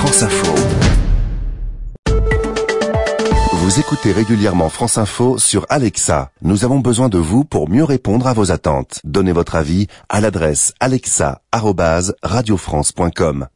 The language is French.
France Info. Vous écoutez régulièrement France Info sur Alexa. Nous avons besoin de vous pour mieux répondre à vos attentes. Donnez votre avis à l'adresse alexa.radiofrance.com.